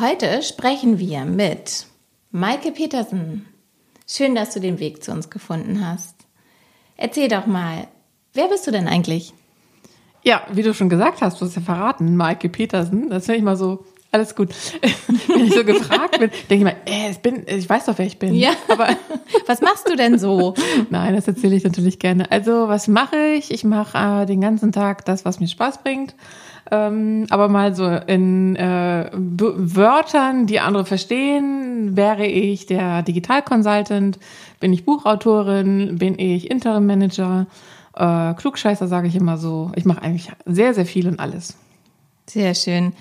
Heute sprechen wir mit Maike Petersen. Schön, dass du den Weg zu uns gefunden hast. Erzähl doch mal, wer bist du denn eigentlich? Ja, wie du schon gesagt hast, du hast ja verraten, Maike Petersen. Das finde ich mal so, alles gut. Wenn ich so gefragt bin, denke ich mal, äh, ich, bin, ich weiß doch, wer ich bin. Ja, aber was machst du denn so? Nein, das erzähle ich natürlich gerne. Also, was mache ich? Ich mache äh, den ganzen Tag das, was mir Spaß bringt. Ähm, aber mal so in äh, Wörtern, die andere verstehen, wäre ich der Digital Consultant, bin ich Buchautorin, bin ich Interim Manager, äh, Klugscheißer sage ich immer so. Ich mache eigentlich sehr, sehr viel und alles. Sehr schön.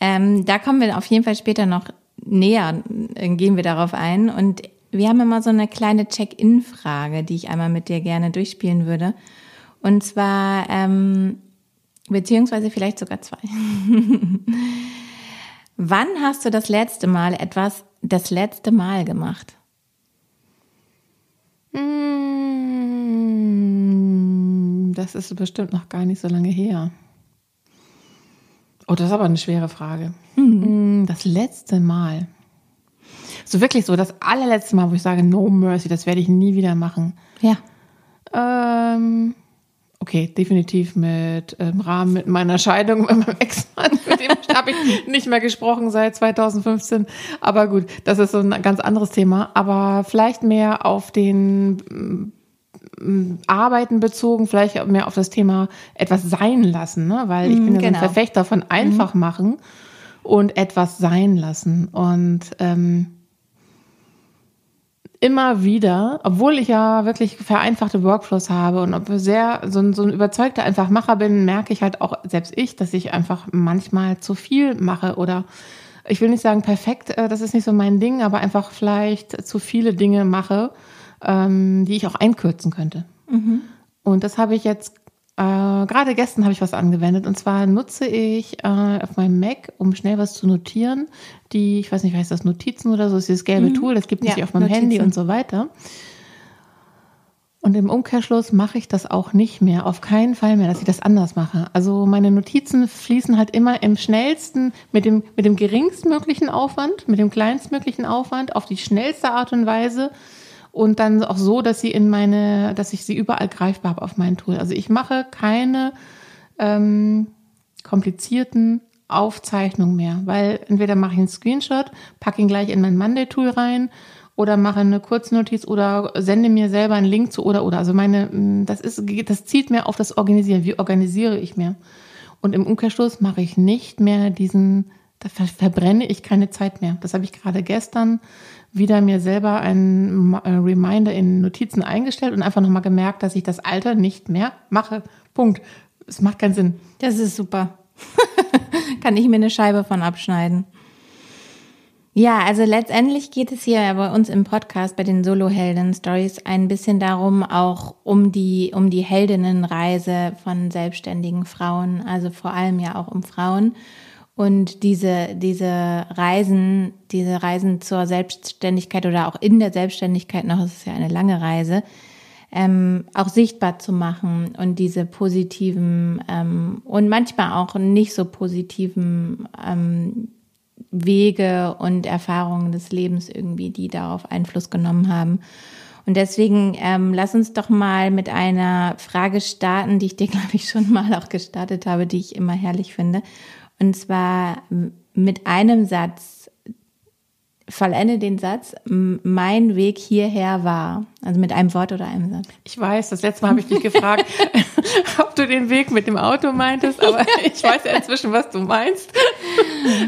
Ähm, da kommen wir auf jeden Fall später noch näher, äh, gehen wir darauf ein. Und wir haben immer so eine kleine Check-in-Frage, die ich einmal mit dir gerne durchspielen würde. Und zwar, ähm, beziehungsweise vielleicht sogar zwei. Wann hast du das letzte Mal etwas das letzte Mal gemacht? Hm, das ist bestimmt noch gar nicht so lange her. Oh, das ist aber eine schwere Frage. Mhm. Das letzte Mal. So wirklich so, das allerletzte Mal, wo ich sage, no mercy, das werde ich nie wieder machen. Ja. Ähm, okay, definitiv mit im ähm, Rahmen mit meiner Scheidung mit meinem Ex-Mann, mit dem habe ich nicht mehr gesprochen seit 2015. Aber gut, das ist so ein ganz anderes Thema. Aber vielleicht mehr auf den mm, Arbeiten bezogen, vielleicht mehr auf das Thema etwas sein lassen, ne? weil ich bin ja genau. so ein. Verfechter von einfach mhm. machen und etwas sein lassen. Und ähm, immer wieder, obwohl ich ja wirklich vereinfachte Workflows habe und ob sehr so ein, so ein überzeugter Einfachmacher bin, merke ich halt auch selbst ich, dass ich einfach manchmal zu viel mache oder ich will nicht sagen perfekt, äh, das ist nicht so mein Ding, aber einfach vielleicht zu viele Dinge mache, ähm, die ich auch einkürzen könnte. Mhm. Und das habe ich jetzt äh, gerade gestern habe ich was angewendet und zwar nutze ich äh, auf meinem Mac, um schnell was zu notieren, die, ich weiß nicht, heißt das Notizen oder so, ist dieses gelbe mhm. Tool, das gibt es ja, auf meinem Notizen. Handy und so weiter. Und im Umkehrschluss mache ich das auch nicht mehr, auf keinen Fall mehr, dass ich das anders mache. Also meine Notizen fließen halt immer im schnellsten, mit dem, mit dem geringstmöglichen Aufwand, mit dem kleinstmöglichen Aufwand, auf die schnellste Art und Weise und dann auch so, dass sie in meine, dass ich sie überall greifbar habe auf mein Tool. Also ich mache keine ähm, komplizierten Aufzeichnungen mehr, weil entweder mache ich einen Screenshot, packe ihn gleich in mein Monday-Tool rein oder mache eine Kurznotiz oder sende mir selber einen Link zu oder oder. Also meine, mm, das ist, das zieht mehr auf das Organisieren. Wie organisiere ich mehr? Und im Umkehrschluss mache ich nicht mehr diesen, da verbrenne ich keine Zeit mehr. Das habe ich gerade gestern wieder mir selber einen äh, Reminder in Notizen eingestellt und einfach nochmal gemerkt, dass ich das Alter nicht mehr mache. Punkt. Es macht keinen Sinn. Das ist super. Kann ich mir eine Scheibe von abschneiden. Ja, also letztendlich geht es hier bei uns im Podcast bei den Solo-Helden Stories ein bisschen darum, auch um die, um die Heldinnenreise von selbstständigen Frauen, also vor allem ja auch um Frauen und diese, diese Reisen, diese Reisen zur Selbstständigkeit oder auch in der Selbstständigkeit noch, es ist ja eine lange Reise, ähm, auch sichtbar zu machen und diese positiven ähm, und manchmal auch nicht so positiven ähm, Wege und Erfahrungen des Lebens irgendwie, die darauf Einfluss genommen haben. Und deswegen ähm, lass uns doch mal mit einer Frage starten, die ich dir, glaube ich, schon mal auch gestartet habe, die ich immer herrlich finde. Und zwar mit einem Satz. Vollende den Satz, mein Weg hierher war. Also mit einem Wort oder einem Satz. Ich weiß, das letzte Mal habe ich dich gefragt, ob du den Weg mit dem Auto meintest, aber ich weiß ja inzwischen, was du meinst.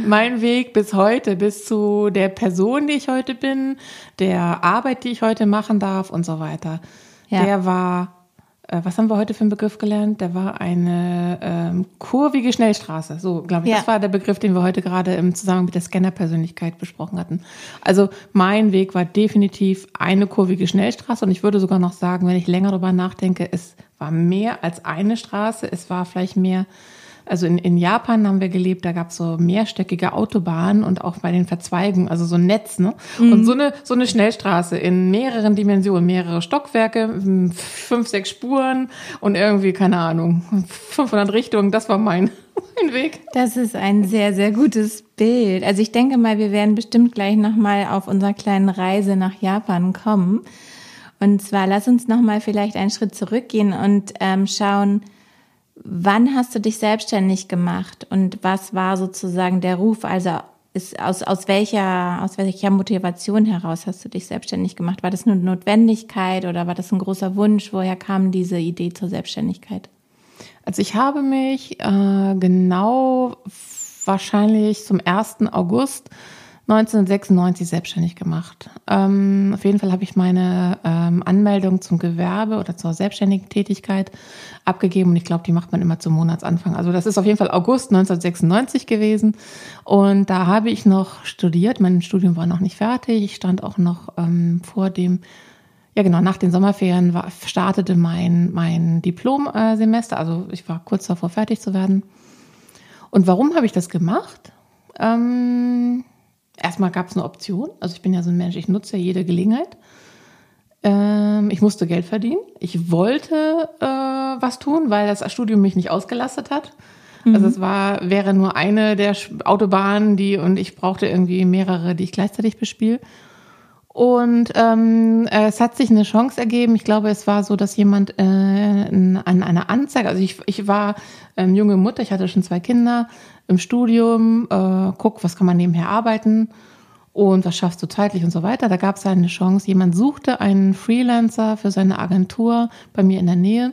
mein Weg bis heute, bis zu der Person, die ich heute bin, der Arbeit, die ich heute machen darf und so weiter, ja. der war was haben wir heute für einen Begriff gelernt? Da war eine ähm, kurvige Schnellstraße. So, glaube ich. Ja. Das war der Begriff, den wir heute gerade im Zusammenhang mit der Scanner-Persönlichkeit besprochen hatten. Also mein Weg war definitiv eine kurvige Schnellstraße und ich würde sogar noch sagen, wenn ich länger darüber nachdenke, es war mehr als eine Straße. Es war vielleicht mehr also in, in Japan haben wir gelebt, da gab es so mehrstöckige Autobahnen und auch bei den Verzweigungen, also so ein Netz, ne? Und so eine, so eine Schnellstraße in mehreren Dimensionen, mehrere Stockwerke, fünf, sechs Spuren und irgendwie, keine Ahnung, 500 Richtungen, das war mein, mein Weg. Das ist ein sehr, sehr gutes Bild. Also ich denke mal, wir werden bestimmt gleich nochmal auf unserer kleinen Reise nach Japan kommen. Und zwar lass uns nochmal vielleicht einen Schritt zurückgehen und ähm, schauen, wann hast du dich selbstständig gemacht und was war sozusagen der Ruf? Also ist, aus, aus, welcher, aus welcher Motivation heraus hast du dich selbstständig gemacht? War das eine Notwendigkeit oder war das ein großer Wunsch? Woher kam diese Idee zur Selbstständigkeit? Also ich habe mich äh, genau wahrscheinlich zum 1. August 1996 selbstständig gemacht. Ähm, auf jeden Fall habe ich meine ähm, Anmeldung zum Gewerbe oder zur selbstständigen Tätigkeit abgegeben und ich glaube, die macht man immer zum Monatsanfang. Also das ist auf jeden Fall August 1996 gewesen und da habe ich noch studiert. Mein Studium war noch nicht fertig. Ich stand auch noch ähm, vor dem ja, genau. Nach den Sommerferien war, startete mein, mein Diplomsemester. Also ich war kurz davor, fertig zu werden. Und warum habe ich das gemacht? Ähm, erstmal gab es eine Option. Also ich bin ja so ein Mensch, ich nutze ja jede Gelegenheit. Ähm, ich musste Geld verdienen. Ich wollte äh, was tun, weil das Studium mich nicht ausgelastet hat. Also es war, wäre nur eine der Autobahnen, die und ich brauchte irgendwie mehrere, die ich gleichzeitig bespiele. Und ähm, es hat sich eine Chance ergeben. Ich glaube, es war so, dass jemand äh, an einer Anzeige, also ich, ich war ähm, junge Mutter, ich hatte schon zwei Kinder im Studium, äh, guck, was kann man nebenher arbeiten und was schaffst du zeitlich und so weiter. Da gab es eine Chance, jemand suchte einen Freelancer für seine Agentur bei mir in der Nähe.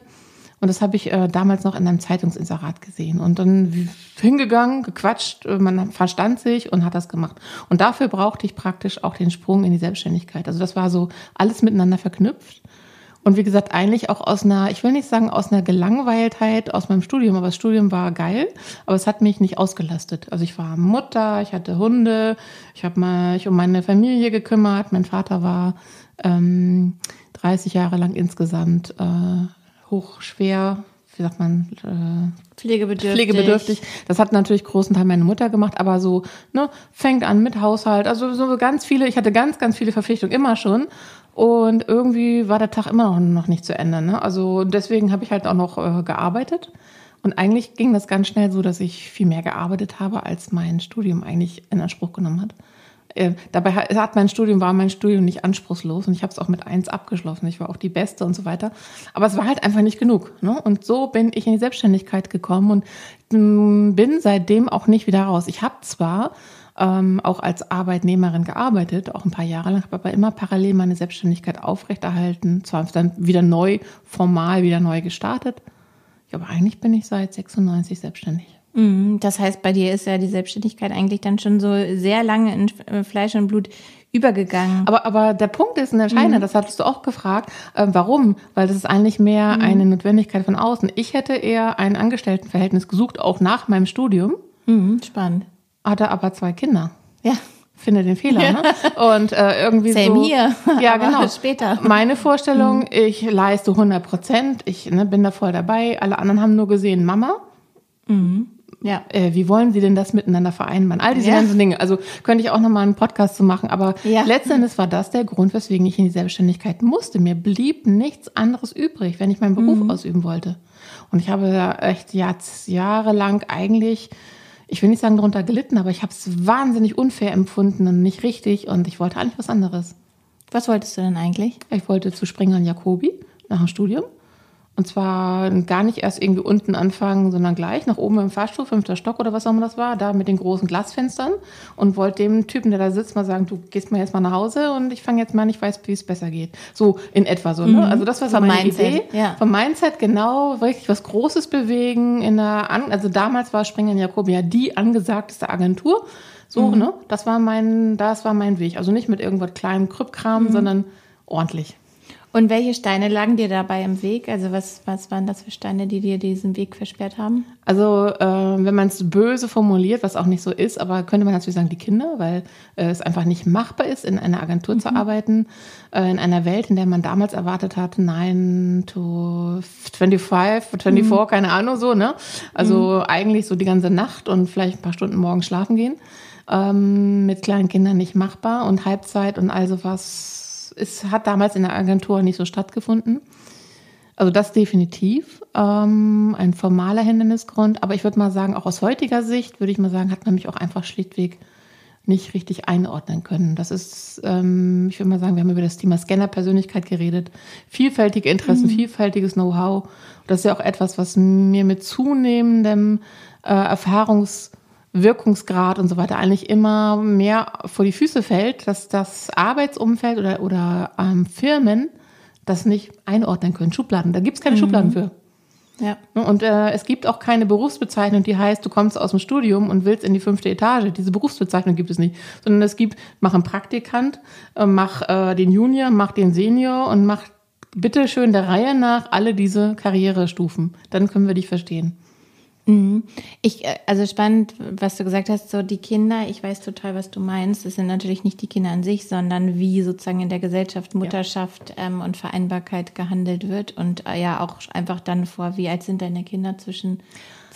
Und das habe ich äh, damals noch in einem Zeitungsinserat gesehen. Und dann hingegangen, gequatscht, äh, man verstand sich und hat das gemacht. Und dafür brauchte ich praktisch auch den Sprung in die Selbstständigkeit. Also das war so alles miteinander verknüpft. Und wie gesagt, eigentlich auch aus einer, ich will nicht sagen aus einer Gelangweiltheit aus meinem Studium, aber das Studium war geil, aber es hat mich nicht ausgelastet. Also ich war Mutter, ich hatte Hunde, ich habe mich um meine Familie gekümmert. Mein Vater war ähm, 30 Jahre lang insgesamt äh, hochschwer, wie sagt man, äh, Pflegebedürftig. pflegebedürftig. Das hat natürlich großen Teil meine Mutter gemacht, aber so, ne, fängt an mit Haushalt, also so ganz viele, ich hatte ganz, ganz viele Verpflichtungen immer schon. Und irgendwie war der Tag immer noch, noch nicht zu Ende. Ne? Also deswegen habe ich halt auch noch äh, gearbeitet. Und eigentlich ging das ganz schnell so, dass ich viel mehr gearbeitet habe, als mein Studium eigentlich in Anspruch genommen hat. Äh, dabei hat, mein Studium, war mein Studium nicht anspruchslos und ich habe es auch mit eins abgeschlossen. Ich war auch die Beste und so weiter. Aber es war halt einfach nicht genug. Ne? Und so bin ich in die Selbstständigkeit gekommen und mh, bin seitdem auch nicht wieder raus. Ich habe zwar ähm, auch als Arbeitnehmerin gearbeitet, auch ein paar Jahre lang, habe aber immer parallel meine Selbstständigkeit aufrechterhalten, zwar dann wieder neu, formal wieder neu gestartet. Aber eigentlich bin ich seit 96 selbstständig. Mhm, Das heißt, bei dir ist ja die Selbstständigkeit eigentlich dann schon so sehr lange in äh, Fleisch und Blut übergegangen. Aber, aber der Punkt ist ein entscheidender, das hattest du auch gefragt. Äh, warum? Weil das ist eigentlich mehr eine Notwendigkeit von außen. Ich hätte eher ein Angestelltenverhältnis gesucht, auch nach meinem Studium, Mhm, spannend. Hatte aber zwei Kinder. Ja. Finde den Fehler, ne? Und äh, irgendwie Same so. here. Ja, Aber genau. später. Meine Vorstellung, ich leiste 100 Prozent, ich ne, bin da voll dabei. Alle anderen haben nur gesehen, Mama, Ja. äh, wie wollen Sie denn das miteinander vereinbaren? All diese Ja. ganzen Dinge. Also könnte ich auch nochmal einen Podcast zu machen, aber Ja. letztendlich war das der Grund, weswegen ich in die Selbstständigkeit musste. Mir blieb nichts anderes übrig, wenn ich meinen Beruf Mhm. ausüben wollte. Und ich habe da echt Jahr, jahrelang eigentlich, ich will nicht sagen drunter gelitten, aber ich habe es wahnsinnig unfair empfunden und nicht richtig und ich wollte eigentlich was anderes. Was wolltest du denn eigentlich? Ich wollte zu Springer und Jacobi nach dem Studium. Und zwar gar nicht erst irgendwie unten anfangen, sondern gleich nach oben im Fahrstuhl, fünfter Stock oder was auch immer das war, da mit den großen Glasfenstern und wollte dem Typen, der da sitzt, mal sagen, du gehst mal jetzt mal nach Hause und ich fange jetzt mal, ich weiß, wie es besser geht. So in etwa so. Ne? Also das war so Vom meine Mindset, Idee. ja. Vom Mindset genau, richtig was Großes bewegen in der, An also damals war Springer Jacobi ja die angesagteste Agentur. So, ne? Das war mein, das war mein Weg. Also nicht mit irgendwas kleinem Krüppkram, sondern ordentlich. Und welche Steine lagen dir dabei im Weg? Also was, was waren das für Steine, die dir diesen Weg versperrt haben? Also äh, wenn man es böse formuliert, was auch nicht so ist, aber könnte man natürlich sagen, die Kinder, weil äh, es einfach nicht machbar ist, in einer Agentur mhm. zu arbeiten, äh, in einer Welt, in der man damals erwartet hat, 9 to 25, 24, mhm. keine Ahnung so, ne? Also mhm. eigentlich so die ganze Nacht und vielleicht ein paar Stunden morgens schlafen gehen. Ähm, mit kleinen Kindern nicht machbar und Halbzeit und all sowas es hat damals in der Agentur nicht so stattgefunden. Also das definitiv ähm, ein formaler Hindernisgrund. Aber ich würde mal sagen, auch aus heutiger Sicht würde ich mal sagen, hat man mich auch einfach schlichtweg nicht richtig einordnen können. Das ist, ähm, ich würde mal sagen, wir haben über das Thema Scanner-Persönlichkeit geredet. Vielfältige Interessen, mhm. vielfältiges Know-how. Das ist ja auch etwas, was mir mit zunehmendem äh, Erfahrungs- Wirkungsgrad und so weiter eigentlich immer mehr vor die Füße fällt, dass das Arbeitsumfeld oder, oder ähm, Firmen das nicht einordnen können. Schubladen, da gibt es keine mhm. Schubladen für. Ja. Ne, und äh, es gibt auch keine Berufsbezeichnung, die heißt, du kommst aus dem Studium und willst in die fünfte Etage. Diese Berufsbezeichnung gibt es nicht. Sondern es gibt, mach einen Praktikant, äh, mach äh, den Junior, mach den Senior und mach bitte schön der Reihe nach alle diese Karrierestufen. Dann können wir dich verstehen. Mhm. Ich, äh, also spannend, was du gesagt hast, so die Kinder, ich weiß total, was du meinst. Es sind natürlich nicht die Kinder an sich, sondern wie sozusagen in der Gesellschaft Mutterschaft ja. ähm, und Vereinbarkeit gehandelt wird und äh, ja auch einfach dann vor, wie alt sind deine Kinder zwischen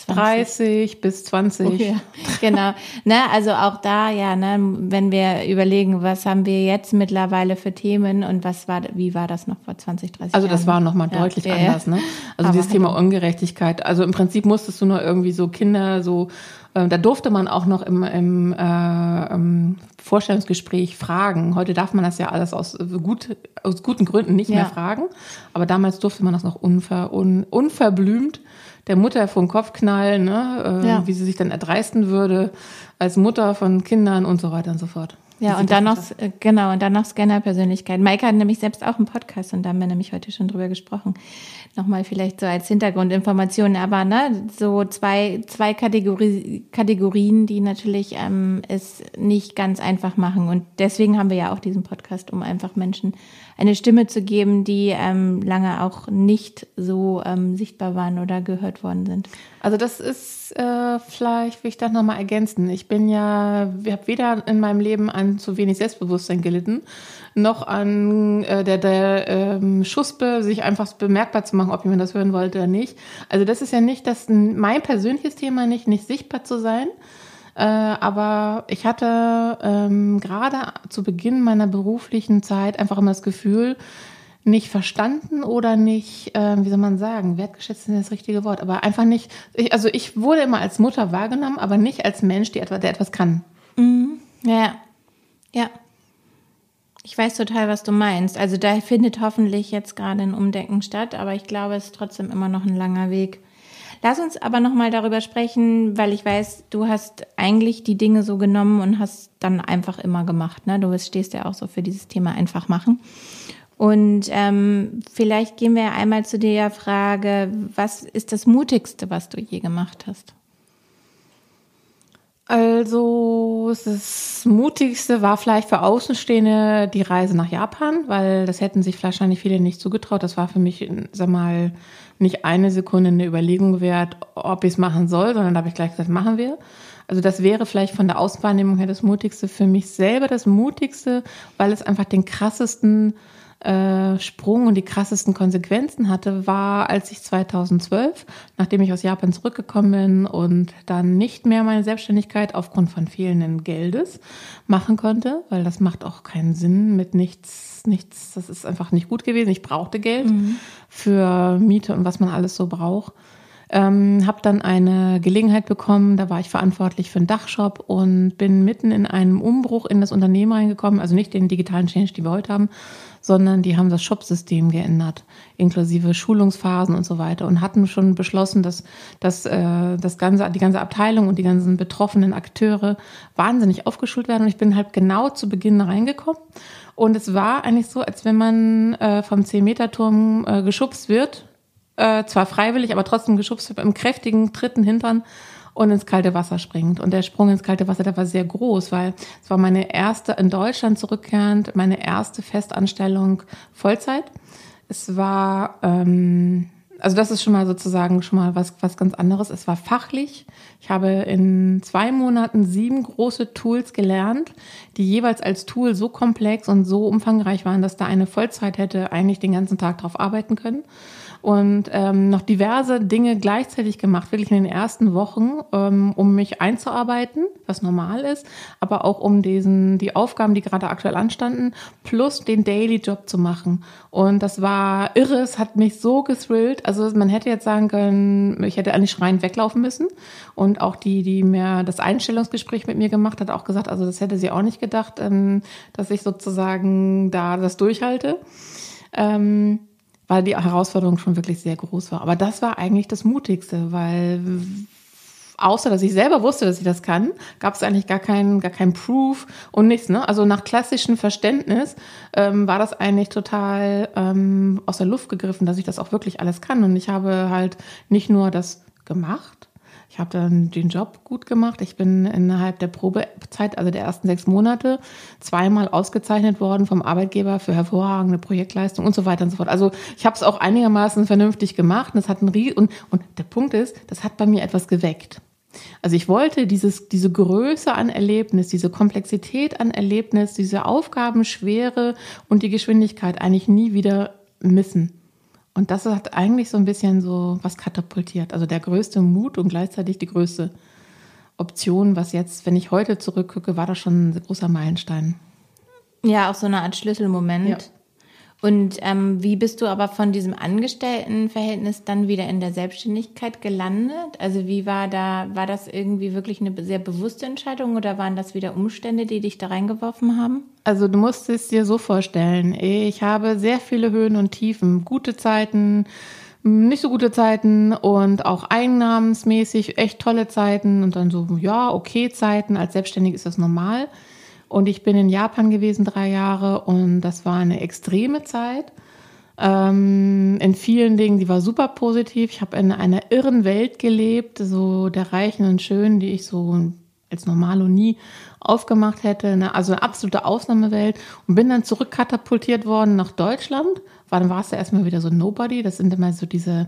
30 bis 20. Okay, genau. ne, also auch da, ja, ne, wenn wir überlegen, was haben wir jetzt mittlerweile für Themen und was war, wie war das noch vor 20, 30 Also das Jahren? war nochmal ja, deutlich ja, anders, ne? Also dieses Thema halt Ungerechtigkeit. Also im Prinzip musstest du nur irgendwie so Kinder so äh, da durfte man auch noch im, im, äh, im Vorstellungsgespräch fragen. Heute darf man das ja alles aus, gut, aus guten Gründen nicht ja. mehr fragen. Aber damals durfte man das noch unver, un, unverblümt der Mutter vor den Kopf knallen, ne? Äh, ja. wie sie sich dann erdreisten würde als Mutter von Kindern und so weiter und so fort. Ja, und dann noch, genau, und dann noch Scanner-Persönlichkeit. Maike hat nämlich selbst auch einen Podcast und da haben wir nämlich heute schon drüber gesprochen. Nochmal vielleicht so als Hintergrundinformation, aber ne, so zwei, zwei Kategorie, Kategorien, die natürlich ähm, es nicht ganz einfach machen. Und deswegen haben wir ja auch diesen Podcast, um einfach Menschen eine Stimme zu geben, die ähm, lange auch nicht so ähm, sichtbar waren oder gehört worden sind. Also das ist äh, vielleicht, will ich das nochmal ergänzen. Ich bin ja, ich habe weder in meinem Leben an zu wenig Selbstbewusstsein gelitten, noch an äh, der, der ähm, Schuspe, sich einfach bemerkbar zu machen, ob jemand das hören wollte oder nicht. Also das ist ja nicht das mein persönliches Thema nicht, nicht sichtbar zu sein, äh, aber ich hatte ähm, gerade zu Beginn meiner beruflichen Zeit einfach immer das Gefühl, nicht verstanden oder nicht, äh, wie soll man sagen, wertgeschätzt ist das richtige Wort, aber einfach nicht, ich, also ich wurde immer als Mutter wahrgenommen, aber nicht als Mensch, die etwa, der etwas kann. Mhm. Ja, ja. Ich weiß total, was du meinst. Also da findet hoffentlich jetzt gerade ein Umdenken statt, aber ich glaube, es ist trotzdem immer noch ein langer Weg. Lass uns aber nochmal darüber sprechen, weil ich weiß, du hast eigentlich die Dinge so genommen und hast dann einfach immer gemacht. Ne? Du stehst ja auch so für dieses Thema einfach machen. Und ähm, vielleicht gehen wir einmal zu der Frage, was ist das Mutigste, was du je gemacht hast? Also das Mutigste war vielleicht für Außenstehende die Reise nach Japan, weil das hätten sich wahrscheinlich viele nicht zugetraut. Das war für mich, sag mal, nicht eine Sekunde eine Überlegung wert, ob ich es machen soll, sondern da habe ich gleich gesagt, machen wir. Also das wäre vielleicht von der Außenwahrnehmung her das Mutigste für mich selber, das Mutigste, weil es einfach den krassesten äh, Sprung und die krassesten Konsequenzen hatte, war, als ich 2012, nachdem ich aus Japan zurückgekommen bin und dann nicht mehr meine Selbstständigkeit aufgrund von fehlenden Geldes machen konnte, weil das macht auch keinen Sinn mit nichts, nichts, das ist einfach nicht gut gewesen. Ich brauchte Geld mhm. für Miete und was man alles so braucht. Ähm, habe dann eine Gelegenheit bekommen, da war ich verantwortlich für einen Dachshop und bin mitten in einem Umbruch in das Unternehmen reingekommen, also nicht den digitalen Change, die wir heute haben, sondern die haben das Shop-System geändert, inklusive Schulungsphasen und so weiter und hatten schon beschlossen, dass, dass äh, das ganze, die ganze Abteilung und die ganzen betroffenen Akteure wahnsinnig aufgeschult werden. Und ich bin halt genau zu Beginn reingekommen. Und es war eigentlich so, als wenn man äh, vom 10-Meter-Turm äh, geschubst wird, äh, zwar freiwillig, aber trotzdem geschubst wird, im kräftigen dritten Hintern und ins kalte Wasser springt. Und der Sprung ins kalte Wasser, der war sehr groß, weil es war meine erste in Deutschland zurückkehrend, meine erste Festanstellung Vollzeit. Es war ähm, also das ist schon mal sozusagen schon mal was, was ganz anderes. Es war fachlich. Ich habe in zwei Monaten sieben große Tools gelernt, die jeweils als Tool so komplex und so umfangreich waren, dass da eine Vollzeit hätte eigentlich den ganzen Tag drauf arbeiten können und ähm, noch diverse Dinge gleichzeitig gemacht, wirklich in den ersten Wochen, ähm, um mich einzuarbeiten, was normal ist, aber auch um diesen, die Aufgaben, die gerade aktuell anstanden, plus den Daily Job zu machen. Und das war irre, es hat mich so gethrillt. Also man hätte jetzt sagen können, ich hätte eigentlich schreiend weglaufen müssen. Und auch die, die mir das Einstellungsgespräch mit mir gemacht hat, auch gesagt, also das hätte sie auch nicht gedacht, ähm, dass ich sozusagen da das durchhalte. Ähm, weil die Herausforderung schon wirklich sehr groß war. Aber das war eigentlich das Mutigste, weil außer dass ich selber wusste, dass ich das kann, gab es eigentlich gar keinen gar kein Proof und nichts. Ne? Also nach klassischem Verständnis ähm, war das eigentlich total ähm, aus der Luft gegriffen, dass ich das auch wirklich alles kann. Und ich habe halt nicht nur das gemacht, ich habe dann den Job gut gemacht. Ich bin innerhalb der Probezeit, also der ersten sechs Monate, zweimal ausgezeichnet worden vom Arbeitgeber für hervorragende Projektleistung und so weiter und so fort. Also ich habe es auch einigermaßen vernünftig gemacht. Und, das hat ein und, und der Punkt ist, das hat bei mir etwas geweckt. Also ich wollte dieses, diese Größe an Erlebnis, diese Komplexität an Erlebnis, diese Aufgabenschwere und die Geschwindigkeit eigentlich nie wieder missen. Und das hat eigentlich so ein bisschen so was katapultiert. Also der größte Mut und gleichzeitig die größte Option, was jetzt, wenn ich heute zurückgucke, war das schon ein großer Meilenstein. Ja, auch so eine Art Schlüsselmoment. Ja. Und ähm, wie bist du aber von diesem Angestelltenverhältnis dann wieder in der Selbstständigkeit gelandet? Also wie war da, war das irgendwie wirklich eine sehr bewusste Entscheidung oder waren das wieder Umstände, die dich da reingeworfen haben? Also du musst es dir so vorstellen, ich habe sehr viele Höhen und Tiefen, gute Zeiten, nicht so gute Zeiten und auch einnahmensmäßig echt tolle Zeiten und dann so, ja, okay Zeiten. Als Selbstständig ist das normal. Und ich bin in Japan gewesen drei Jahre und das war eine extreme Zeit. Ähm, in vielen Dingen, die war super positiv. Ich habe in einer irren Welt gelebt, so der Reichen und Schönen, die ich so als Normalo nie aufgemacht hätte. Ne? Also eine absolute Ausnahmewelt und bin dann zurückkatapultiert worden nach Deutschland. War, dann warst du erstmal wieder so Nobody. Das sind immer so diese,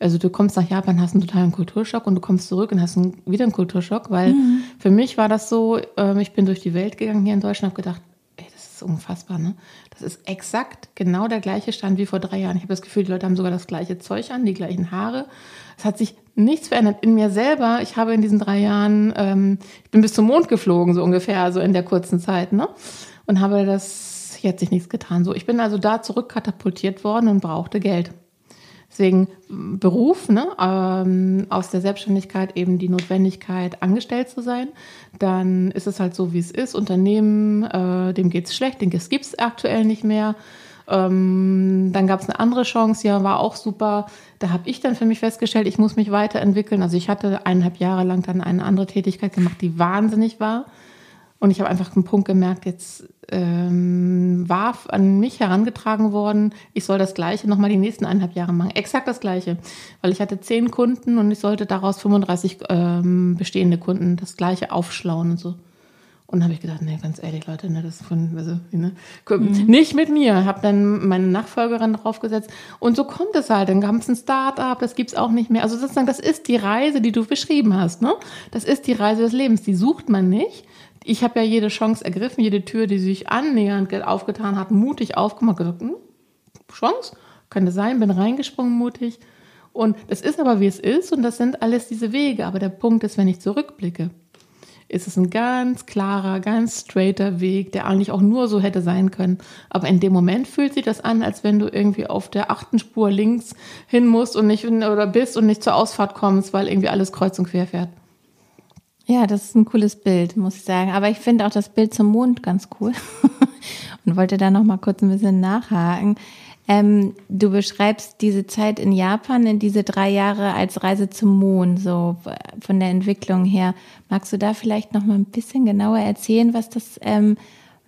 also du kommst nach Japan, hast einen totalen Kulturschock und du kommst zurück und hast einen, wieder einen Kulturschock, weil mhm. für mich war das so, äh, ich bin durch die Welt gegangen hier in Deutschland, habe gedacht, ey, das ist unfassbar, ne? Das ist exakt genau der gleiche Stand wie vor drei Jahren. Ich habe das Gefühl, die Leute haben sogar das gleiche Zeug an, die gleichen Haare. Es hat sich nichts verändert. In mir selber, ich habe in diesen drei Jahren, ähm, ich bin bis zum Mond geflogen, so ungefähr, so in der kurzen Zeit, ne? Und habe das, hier hat sich nichts getan. So, ich bin also da zurückkatapultiert worden und brauchte Geld. Deswegen Beruf, ne, ähm, aus der Selbstständigkeit eben die Notwendigkeit, angestellt zu sein. Dann ist es halt so, wie es ist. Unternehmen, äh, dem geht's schlecht, den gibt es aktuell nicht mehr. Ähm, dann gab es eine andere Chance, ja, war auch super. Da habe ich dann für mich festgestellt, ich muss mich weiterentwickeln. Also ich hatte eineinhalb Jahre lang dann eine andere Tätigkeit gemacht, die wahnsinnig war. Und ich habe einfach einen Punkt gemerkt, jetzt ähm, war an mich herangetragen worden, ich soll das Gleiche nochmal die nächsten eineinhalb Jahre machen. Exakt das Gleiche. Weil ich hatte zehn Kunden und ich sollte daraus 35 ähm, bestehende Kunden das Gleiche aufschlauen und so. Und dann habe ich gedacht, nee, ganz ehrlich, Leute, ne, das ist von, also, ne, mhm. nicht mit mir. Habe dann meine Nachfolgerin draufgesetzt. Und so kommt es halt. Dann gab es ein Start-up, das gibt's auch nicht mehr. Also sozusagen, das ist die Reise, die du beschrieben hast. Ne? Das ist die Reise des Lebens. Die sucht man nicht. Ich habe ja jede Chance ergriffen, jede Tür, die sich annähernd aufgetan hat, mutig aufgemacht. Gesagt, hm, Chance, könnte sein, bin reingesprungen mutig. Und das ist aber, wie es ist. Und das sind alles diese Wege. Aber der Punkt ist, wenn ich zurückblicke, ist es ein ganz klarer, ganz straighter Weg, der eigentlich auch nur so hätte sein können. Aber in dem Moment fühlt sich das an, als wenn du irgendwie auf der achten Spur links hin musst und nicht oder bist und nicht zur Ausfahrt kommst, weil irgendwie alles kreuz und quer fährt. Ja, das ist ein cooles Bild, muss ich sagen. Aber ich finde auch das Bild zum Mond ganz cool und wollte da noch mal kurz ein bisschen nachhaken. Ähm, du beschreibst diese Zeit in Japan, in diese drei Jahre als Reise zum Mond, so von der Entwicklung her. Magst du da vielleicht noch mal ein bisschen genauer erzählen, was das ähm,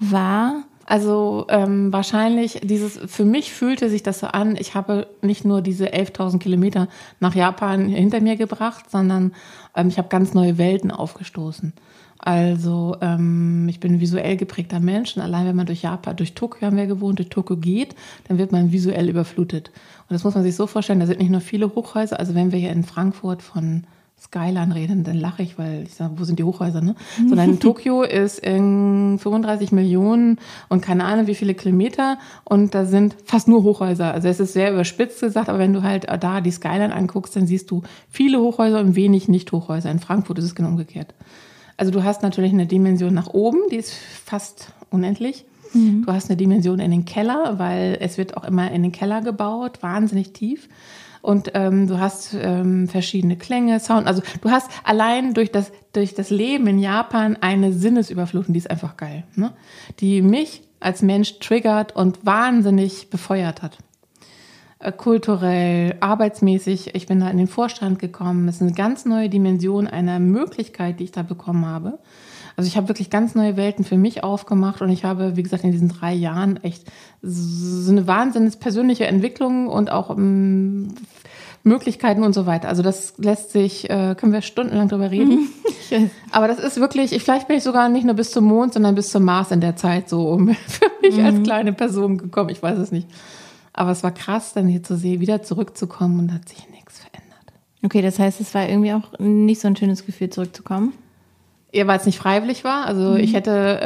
war? Also ähm, wahrscheinlich dieses, für mich fühlte sich das so an, ich habe nicht nur diese 11.000 Kilometer nach Japan hinter mir gebracht, sondern ähm, ich habe ganz neue Welten aufgestoßen. Also ähm, ich bin ein visuell geprägter Mensch und allein wenn man durch Japan, durch Tokio haben wir gewohnt, durch Tokio geht, dann wird man visuell überflutet. Und das muss man sich so vorstellen, da sind nicht nur viele Hochhäuser, also wenn wir hier in Frankfurt von Skyline reden, dann lache ich, weil ich sage, wo sind die Hochhäuser, ne? Sondern in Tokio ist in 35 Millionen und keine Ahnung wie viele Kilometer und da sind fast nur Hochhäuser. Also es ist sehr überspitzt gesagt, aber wenn du halt da die Skyline anguckst, dann siehst du viele Hochhäuser und wenig Nicht-Hochhäuser. In Frankfurt ist es genau umgekehrt. Also du hast natürlich eine Dimension nach oben, die ist fast unendlich. Mhm. Du hast eine Dimension in den Keller, weil es wird auch immer in den Keller gebaut, wahnsinnig tief. Und ähm, du hast ähm, verschiedene Klänge, Sound. Also du hast allein durch das, durch das Leben in Japan eine Sinnesüberflutung, die ist einfach geil. Ne? Die mich als Mensch triggert und wahnsinnig befeuert hat. Äh, kulturell, arbeitsmäßig. Ich bin da in den Vorstand gekommen. Es ist eine ganz neue Dimension einer Möglichkeit, die ich da bekommen habe. Also ich habe wirklich ganz neue Welten für mich aufgemacht und ich habe, wie gesagt, in diesen drei Jahren echt so eine wahnsinnig persönliche Entwicklung und auch um, ähm, Möglichkeiten und so weiter. Also das lässt sich, äh, können wir stundenlang drüber reden. Mhm. Aber das ist wirklich, ich, vielleicht bin ich sogar nicht nur bis zum Mond, sondern bis zum Mars in der Zeit so um für mich mhm. als kleine Person gekommen. Ich weiß es nicht. Aber es war krass, dann hier zu sehen, wieder zurückzukommen und hat sich nichts verändert. Okay, das heißt, es war irgendwie auch nicht so ein schönes Gefühl, zurückzukommen? Ja, weil es nicht freiwillig war. Also mhm. ich hätte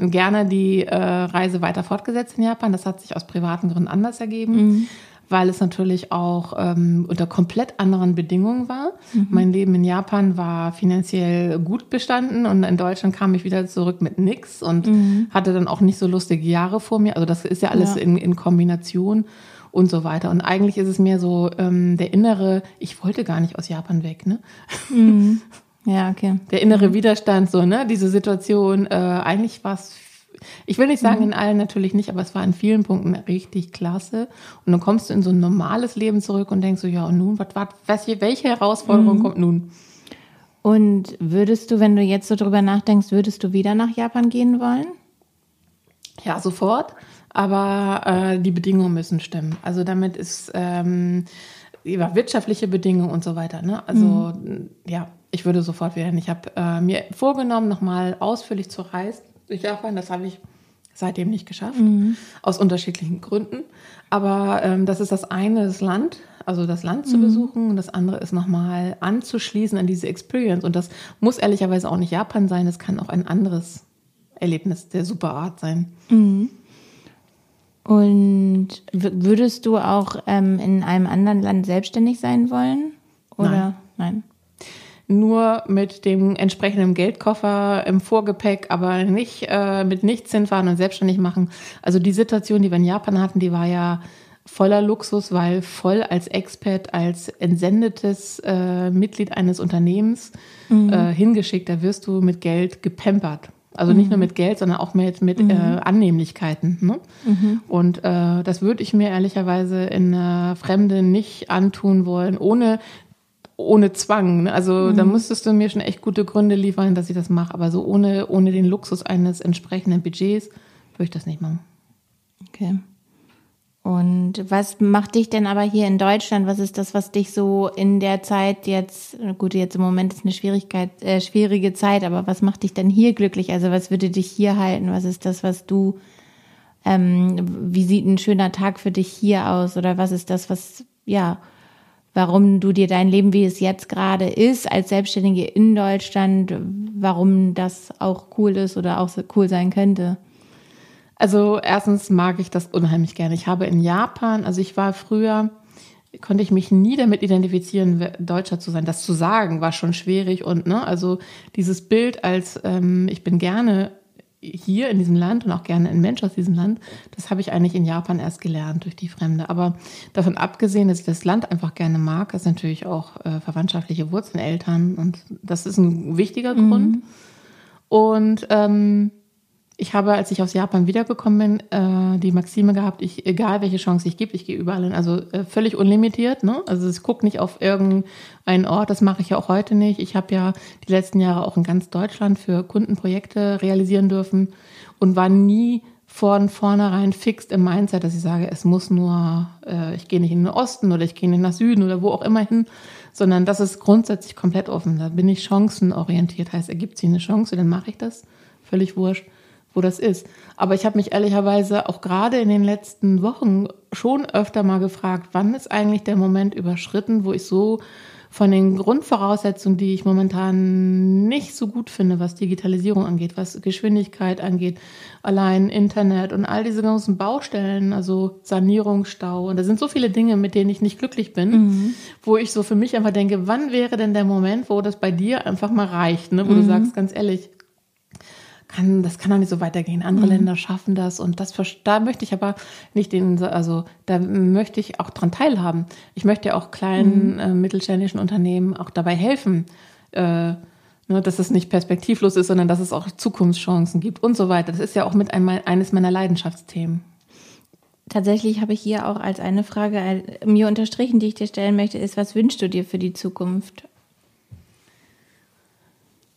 äh, gerne die äh, Reise weiter fortgesetzt in Japan. Das hat sich aus privaten Gründen anders ergeben. Mhm weil es natürlich auch ähm, unter komplett anderen Bedingungen war. Mhm. Mein Leben in Japan war finanziell gut bestanden und in Deutschland kam ich wieder zurück mit nix und mhm. hatte dann auch nicht so lustige Jahre vor mir. Also das ist ja alles ja. In, in Kombination und so weiter. Und eigentlich ist es mehr so ähm, der innere, ich wollte gar nicht aus Japan weg, ne? Mhm. Ja, okay. Der innere mhm. Widerstand, so, ne? Diese Situation, äh, eigentlich war es ich will nicht sagen mhm. in allen natürlich nicht, aber es war in vielen Punkten richtig klasse. Und dann kommst du in so ein normales Leben zurück und denkst so, ja, und nun, was, was, welche Herausforderung mhm. kommt nun? Und würdest du, wenn du jetzt so drüber nachdenkst, würdest du wieder nach Japan gehen wollen? Ja, sofort. Aber äh, die Bedingungen müssen stimmen. Also damit ist ähm, ja, wirtschaftliche Bedingungen und so weiter. Ne? Also mhm. ja, ich würde sofort wieder. Ich habe äh, mir vorgenommen, nochmal ausführlich zu reisen durch Japan. Das habe ich seitdem nicht geschafft, mhm. aus unterschiedlichen Gründen. Aber ähm, das ist das eine, das Land, also das Land zu mhm. besuchen. Und das andere ist nochmal anzuschließen an diese Experience. Und das muss ehrlicherweise auch nicht Japan sein, es kann auch ein anderes Erlebnis der Superart sein. Mhm. Und würdest du auch ähm, in einem anderen Land selbstständig sein wollen? Oder nein? nein? Nur mit dem entsprechenden Geldkoffer im Vorgepäck, aber nicht äh, mit nichts hinfahren und selbstständig machen. Also die Situation, die wir in Japan hatten, die war ja voller Luxus, weil voll als Expert, als entsendetes äh, Mitglied eines Unternehmens mhm. äh, hingeschickt. Da wirst du mit Geld gepempert. Also nicht mhm. nur mit Geld, sondern auch mit, mit mhm. äh, Annehmlichkeiten. Ne? Mhm. Und äh, das würde ich mir ehrlicherweise in äh, Fremde nicht antun wollen, ohne ohne Zwang. Ne? Also mhm. da müsstest du mir schon echt gute Gründe liefern, dass ich das mache. Aber so ohne, ohne den Luxus eines entsprechenden Budgets würde ich das nicht machen. Okay. Und was macht dich denn aber hier in Deutschland? Was ist das, was dich so in der Zeit jetzt, gut, jetzt im Moment ist eine Schwierigkeit, äh, schwierige Zeit, aber was macht dich denn hier glücklich? Also was würde dich hier halten? Was ist das, was du, ähm, wie sieht ein schöner Tag für dich hier aus? Oder was ist das, was, ja, warum du dir dein Leben, wie es jetzt gerade ist, als Selbstständige in Deutschland, warum das auch cool ist oder auch cool sein könnte? Also erstens mag ich das unheimlich gerne. Ich habe in Japan, also ich war früher, konnte ich mich nie damit identifizieren, Deutscher zu sein. Das zu sagen war schon schwierig und ne, also dieses Bild als ähm, ich bin gerne hier in diesem Land und auch gerne ein Mensch aus diesem Land, das habe ich eigentlich in Japan erst gelernt durch die Fremde. Aber davon abgesehen, dass ich das Land einfach gerne mag, ist natürlich auch äh, verwandtschaftliche Wurzeln, Eltern und das ist ein wichtiger mhm. Grund. Und ähm, ich habe, als ich aus Japan wiedergekommen bin, äh, die Maxime gehabt, ich, egal welche Chance ich gibt, ich gehe überall hin. Also äh, völlig unlimitiert. Ne? Also ich gucke nicht auf irgendeinen Ort, das mache ich ja auch heute nicht. Ich habe ja die letzten Jahre auch in ganz Deutschland für Kundenprojekte realisieren dürfen und war nie von vornherein fixt im Mindset, dass ich sage, es muss nur, äh, ich gehe nicht in den Osten oder ich gehe nicht nach Süden oder wo auch immer hin, sondern das ist grundsätzlich komplett offen. Da bin ich chancenorientiert. Heißt, ergibt sich eine Chance, dann mache ich das. Völlig wurscht, wo das ist. Aber ich habe mich ehrlicherweise auch gerade in den letzten Wochen schon öfter mal gefragt, wann ist eigentlich der Moment überschritten, wo ich so von den Grundvoraussetzungen, die ich momentan nicht so gut finde, was Digitalisierung angeht, was Geschwindigkeit angeht, allein Internet und all diese ganzen Baustellen, also Sanierungsstau. Und da sind so viele Dinge, mit denen ich nicht glücklich bin, mhm. wo ich so für mich einfach denke, wann wäre denn der Moment, wo das bei dir einfach mal reicht, ne? wo mhm. du sagst, ganz ehrlich, kann, das kann doch nicht so weitergehen. Andere mhm. Länder schaffen das und das, da möchte ich aber nicht den, also da möchte ich auch dran teilhaben. Ich möchte ja auch kleinen, mhm. äh, mittelständischen Unternehmen auch dabei helfen, äh, ne, dass es nicht perspektivlos ist, sondern dass es auch Zukunftschancen gibt und so weiter. Das ist ja auch mit einem, eines meiner Leidenschaftsthemen. Tatsächlich habe ich hier auch als eine Frage äh, mir unterstrichen, die ich dir stellen möchte, ist, was wünschst du dir für die Zukunft?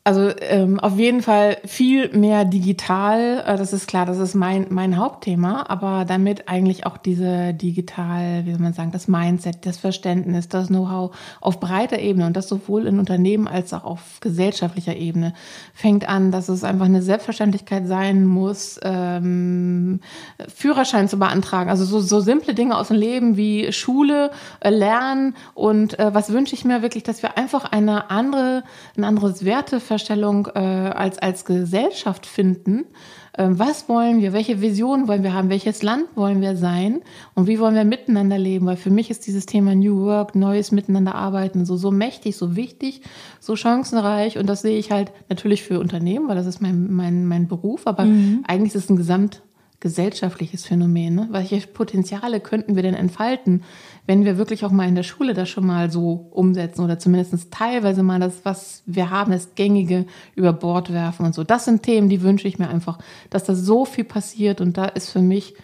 Also ähm, auf jeden Fall viel mehr digital, äh, das ist klar, das ist mein, mein Hauptthema, aber damit eigentlich auch diese digital, wie soll man sagen, das Mindset, das Verständnis, das Know-how auf breiter Ebene und das sowohl in Unternehmen als auch auf gesellschaftlicher Ebene fängt an, dass es einfach eine Selbstverständlichkeit sein muss, ähm, Führerschein zu beantragen. Also so, so simple Dinge aus dem Leben wie Schule, äh, Lernen. Und äh, was wünsche ich mir wirklich, dass wir einfach eine andere, ein anderes Werte Selbstverstellung äh, als, als Gesellschaft finden. Äh, was wollen wir? Welche Vision wollen wir haben? Welches Land wollen wir sein? Und wie wollen wir miteinander leben? Weil für mich ist dieses Thema New Work, neues Miteinander arbeiten, so, so mächtig, so wichtig, so chancenreich. Und das sehe ich halt natürlich für Unternehmen, weil das ist mein, mein, mein Beruf. Aber mhm. eigentlich ist es ein gesamt gesellschaftliches Phänomen. Ne? Welche Potenziale könnten wir denn entfalten, wenn wir wirklich auch mal in der Schule das schon mal so umsetzen oder zumindest teilweise mal das, was wir haben, das Gängige über Bord werfen und so. Das sind Themen, die wünsche ich mir einfach, dass da so viel passiert und da ist für mich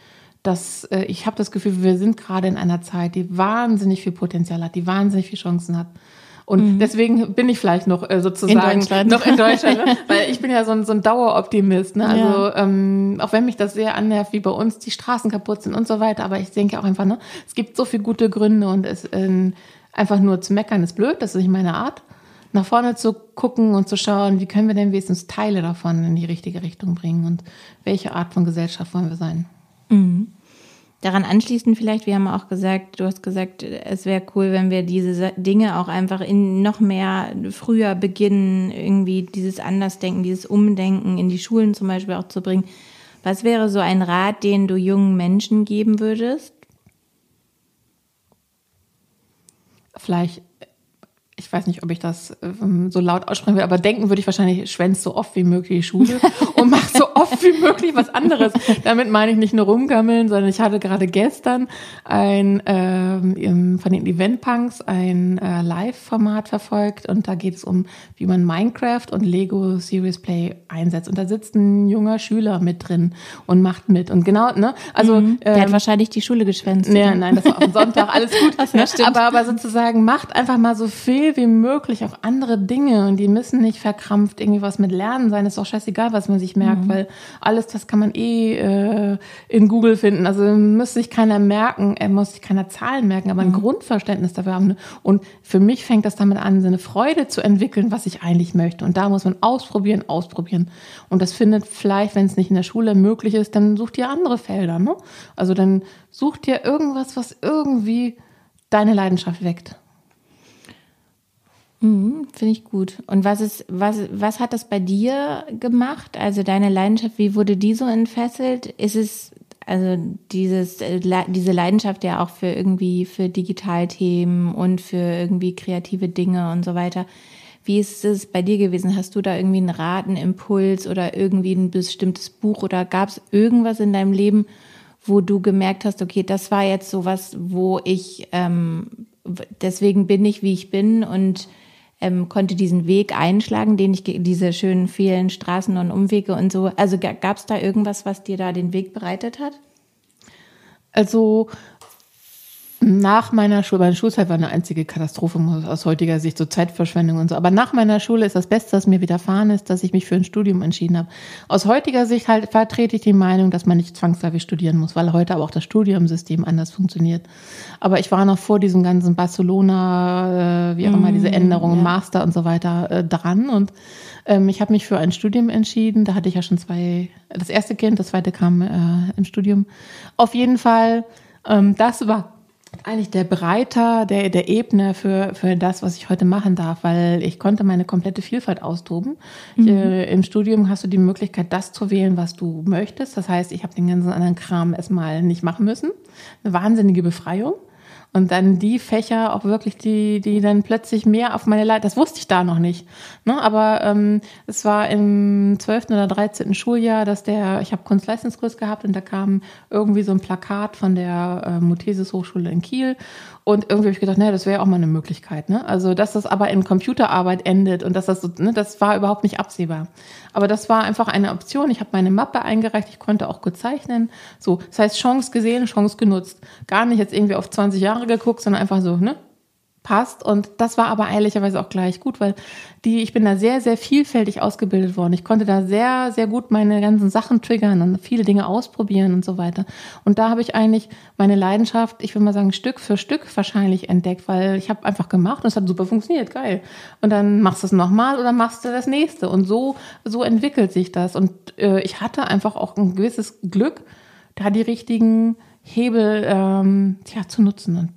dass äh, ich habe das Gefühl, wir sind gerade in einer Zeit, die wahnsinnig viel Potenzial hat, die wahnsinnig viele Chancen hat. Und mhm. deswegen bin ich vielleicht noch äh, sozusagen in noch in Deutschland, ne? weil ich bin ja so ein, so ein Daueroptimist. Ne? Also ja. ähm, auch wenn mich das sehr annervt, wie bei uns die Straßen kaputt sind und so weiter, aber ich denke auch einfach, ne, es gibt so viele gute Gründe und es äh, einfach nur zu meckern ist blöd, das ist nicht meine Art. Nach vorne zu gucken und zu schauen, wie können wir denn wenigstens Teile davon in die richtige Richtung bringen und welche Art von Gesellschaft wollen wir sein. Mhm. Daran anschließend vielleicht, wir haben auch gesagt, du hast gesagt, es wäre cool, wenn wir diese Dinge auch einfach in noch mehr früher beginnen, irgendwie dieses Andersdenken, dieses Umdenken in die Schulen zum Beispiel auch zu bringen. Was wäre so ein Rat, den du jungen Menschen geben würdest? Vielleicht ich weiß nicht, ob ich das ähm, so laut aussprechen will, aber denken würde ich wahrscheinlich, schwänzt so oft wie möglich die Schule und mach so oft wie möglich was anderes. Damit meine ich nicht nur rumgammeln, sondern ich hatte gerade gestern ein ähm, von den Eventpunks ein äh, Live-Format verfolgt und da geht es um, wie man Minecraft und Lego Serious Play einsetzt. Und da sitzt ein junger Schüler mit drin und macht mit. Und genau, ne? Also mhm. der ähm, hat wahrscheinlich die Schule geschwänzt. Nee, nein, das war am Sonntag, alles gut. Das ne? aber, aber sozusagen macht einfach mal so viel viel wie möglich auch andere Dinge und die müssen nicht verkrampft irgendwie was mit Lernen sein. Ist auch scheißegal, was man sich merkt, mhm. weil alles das kann man eh äh, in Google finden. Also muss sich keiner merken, er muss sich keiner Zahlen merken, aber ein mhm. Grundverständnis dafür haben. Und für mich fängt das damit an, so eine Freude zu entwickeln, was ich eigentlich möchte. Und da muss man ausprobieren, ausprobieren. Und das findet vielleicht, wenn es nicht in der Schule möglich ist, dann sucht ihr andere Felder. Ne? Also dann sucht ihr irgendwas, was irgendwie deine Leidenschaft weckt. Mhm, Finde ich gut. Und was ist, was, was hat das bei dir gemacht? Also deine Leidenschaft, wie wurde die so entfesselt? Ist es also dieses, äh, diese Leidenschaft ja auch für irgendwie für Digitalthemen und für irgendwie kreative Dinge und so weiter. Wie ist es bei dir gewesen? Hast du da irgendwie einen Rat, Impuls oder irgendwie ein bestimmtes Buch oder gab es irgendwas in deinem Leben, wo du gemerkt hast, okay, das war jetzt sowas, wo ich ähm, deswegen bin ich, wie ich bin und ähm, konnte diesen Weg einschlagen, den ich diese schönen vielen Straßen und Umwege und so. Also gab es da irgendwas, was dir da den Weg bereitet hat? Also Nach meiner Schule, meine Schulzeit war eine einzige Katastrophe aus heutiger Sicht, so Zeitverschwendung und so. Aber nach meiner Schule ist das Beste, was mir widerfahren ist, dass ich mich für ein Studium entschieden habe. Aus heutiger Sicht halt vertrete ich die Meinung, dass man nicht zwangsläufig studieren muss, weil heute aber auch das Studiumsystem anders funktioniert. Aber ich war noch vor diesem ganzen Barcelona, äh, wie auch immer, diese mm, Änderungen, ja. Master und so weiter äh, dran. Und ähm, ich habe mich für ein Studium entschieden. Da hatte ich ja schon zwei, das erste Kind, das zweite kam äh, im Studium. Auf jeden Fall, ähm, das war eigentlich der Breiter, der, der Ebene für, für das, was ich heute machen darf, weil ich konnte meine komplette Vielfalt austoben. Mhm. äh, Im Studium hast du die Möglichkeit, das zu wählen, was du möchtest. Das heißt, ich habe den ganzen anderen Kram erstmal nicht machen müssen. Eine wahnsinnige Befreiung. Und dann die Fächer auch wirklich, die, die dann plötzlich mehr auf meine Leid, das wusste ich da noch nicht. Ne? Aber ähm, es war im 12. oder 13. Schuljahr, dass der, ich habe Kunstleistungskurs gehabt und da kam irgendwie so ein Plakat von der äh, Muthesis Hochschule in Kiel und irgendwie habe ich gedacht, naja, das wäre auch mal eine Möglichkeit. Ne? Also, dass das aber in Computerarbeit endet und dass das so, ne, das war überhaupt nicht absehbar. Aber das war einfach eine Option. Ich habe meine Mappe eingereicht, ich konnte auch gut zeichnen. So, das heißt, Chance gesehen, Chance genutzt. Gar nicht jetzt irgendwie auf 20 Jahre geguckt, sondern einfach so, ne? passt. Und das war aber ehrlicherweise auch gleich gut, weil die, ich bin da sehr, sehr vielfältig ausgebildet worden. Ich konnte da sehr, sehr gut meine ganzen Sachen triggern und viele Dinge ausprobieren und so weiter. Und da habe ich eigentlich meine Leidenschaft, ich würde mal sagen, Stück für Stück wahrscheinlich entdeckt, weil ich habe einfach gemacht und es hat super funktioniert, geil. Und dann machst du es nochmal oder machst du das nächste. Und so, so entwickelt sich das. Und äh, ich hatte einfach auch ein gewisses Glück, da die richtigen Hebel ähm, tja, zu nutzen. Und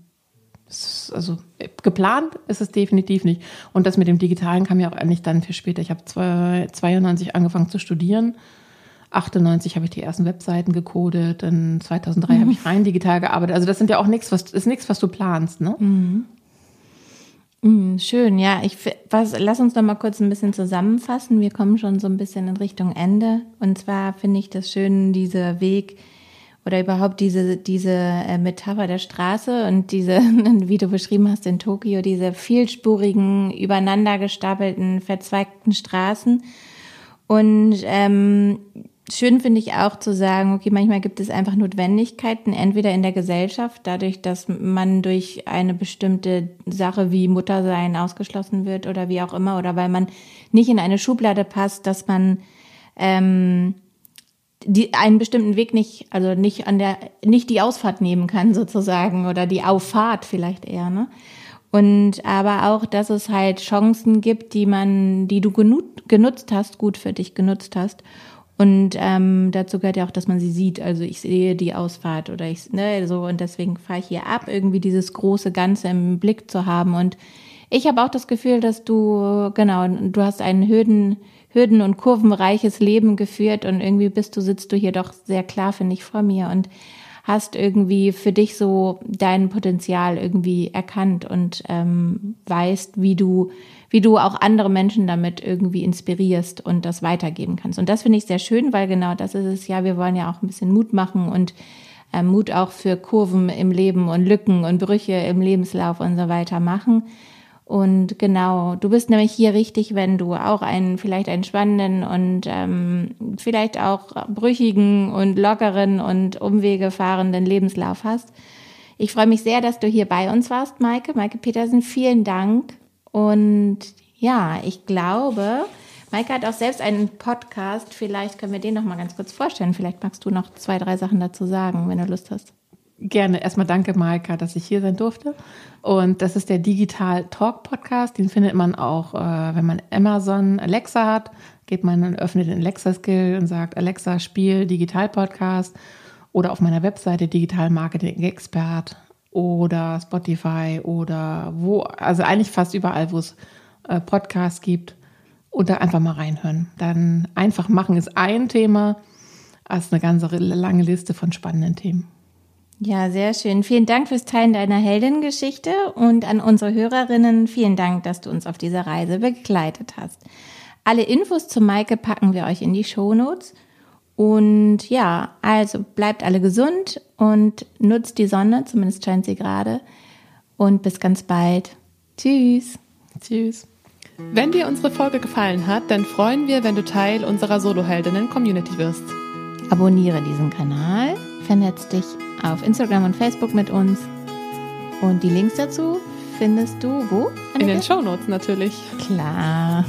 also geplant ist es definitiv nicht. Und das mit dem Digitalen kam ja auch eigentlich dann viel später. Ich habe 92 angefangen zu studieren. 98 habe ich die ersten Webseiten gecodet, in 2003 mhm. habe ich rein digital gearbeitet. Also das sind ja auch nichts, was ist nichts, was du planst, ne? Mhm. Mhm, schön, ja. Ich was, lass uns noch mal kurz ein bisschen zusammenfassen. Wir kommen schon so ein bisschen in Richtung Ende. Und zwar finde ich das schön, dieser Weg oder überhaupt diese, diese äh, Metapher der Straße und diese, wie du beschrieben hast in Tokio, diese vielspurigen, übereinander gestapelten, verzweigten Straßen. Und ähm, schön finde ich auch zu sagen, okay, manchmal gibt es einfach Notwendigkeiten, entweder in der Gesellschaft, dadurch, dass man durch eine bestimmte Sache wie Muttersein ausgeschlossen wird oder wie auch immer, oder weil man nicht in eine Schublade passt, dass man ähm, die einen bestimmten Weg nicht, also nicht an der, nicht die Ausfahrt nehmen kann sozusagen oder die Auffahrt vielleicht eher, ne? Und aber auch, dass es halt Chancen gibt, die man, die du genutzt hast, gut für dich genutzt hast. Und ähm, dazu gehört ja auch, dass man sie sieht. Also ich sehe die Ausfahrt oder ich, ne, so und deswegen fahre ich hier ab, irgendwie dieses große Ganze im Blick zu haben. Und ich habe auch das Gefühl, dass du, genau, du hast einen Hürden, hürden- und kurvenreiches Leben geführt und irgendwie bist du, sitzt du hier doch sehr klar, finde ich, vor mir und hast irgendwie für dich so dein Potenzial irgendwie erkannt und ähm, weißt, wie du, wie du auch andere Menschen damit irgendwie inspirierst und das weitergeben kannst. Und das finde ich sehr schön, weil genau das ist es ja, wir wollen ja auch ein bisschen Mut machen und äh, Mut auch für Kurven im Leben und Lücken und Brüche im Lebenslauf und so weiter machen. Und genau, du bist nämlich hier richtig, wenn du auch einen, vielleicht einen spannenden und ähm, vielleicht auch brüchigen und lockeren und Umwege fahrenden Lebenslauf hast. Ich freue mich sehr, dass du hier bei uns warst, Maike. Maike Petersen, vielen Dank. Und ja, ich glaube, Maike hat auch selbst einen Podcast. Vielleicht können wir den noch mal ganz kurz vorstellen. Vielleicht magst du noch zwei, drei Sachen dazu sagen, wenn du Lust hast. Gerne. Erstmal danke, Maika, dass ich hier sein durfte. Und das ist der Digital Talk Podcast. Den findet man auch, äh, wenn man Amazon Alexa hat. Geht man und öffnet den Alexa Skill und sagt, Alexa, spiel Digital Podcast. Oder auf meiner Webseite Digital Marketing Expert oder Spotify oder wo, also eigentlich fast überall, wo es äh, Podcasts gibt. Und da einfach mal reinhören. Dann einfach machen ist ein Thema, als eine ganze lange Liste von spannenden Themen. Ja, sehr schön. Vielen Dank fürs Teilen deiner Heldengeschichte und an unsere Hörerinnen vielen Dank, dass du uns auf dieser Reise begleitet hast. Alle Infos zu Maike packen wir euch in die Show Notes. Und ja, also bleibt alle gesund und nutzt die Sonne, zumindest scheint sie gerade. Und bis ganz bald. Tschüss. Tschüss. Wenn dir unsere Folge gefallen hat, dann freuen wir, wenn du Teil unserer Soloheldinnen-Community wirst. Abonniere diesen Kanal, vernetz dich auf Instagram und Facebook mit uns Und die Links dazu findest du wo? In den Shownotes natürlich. Klar.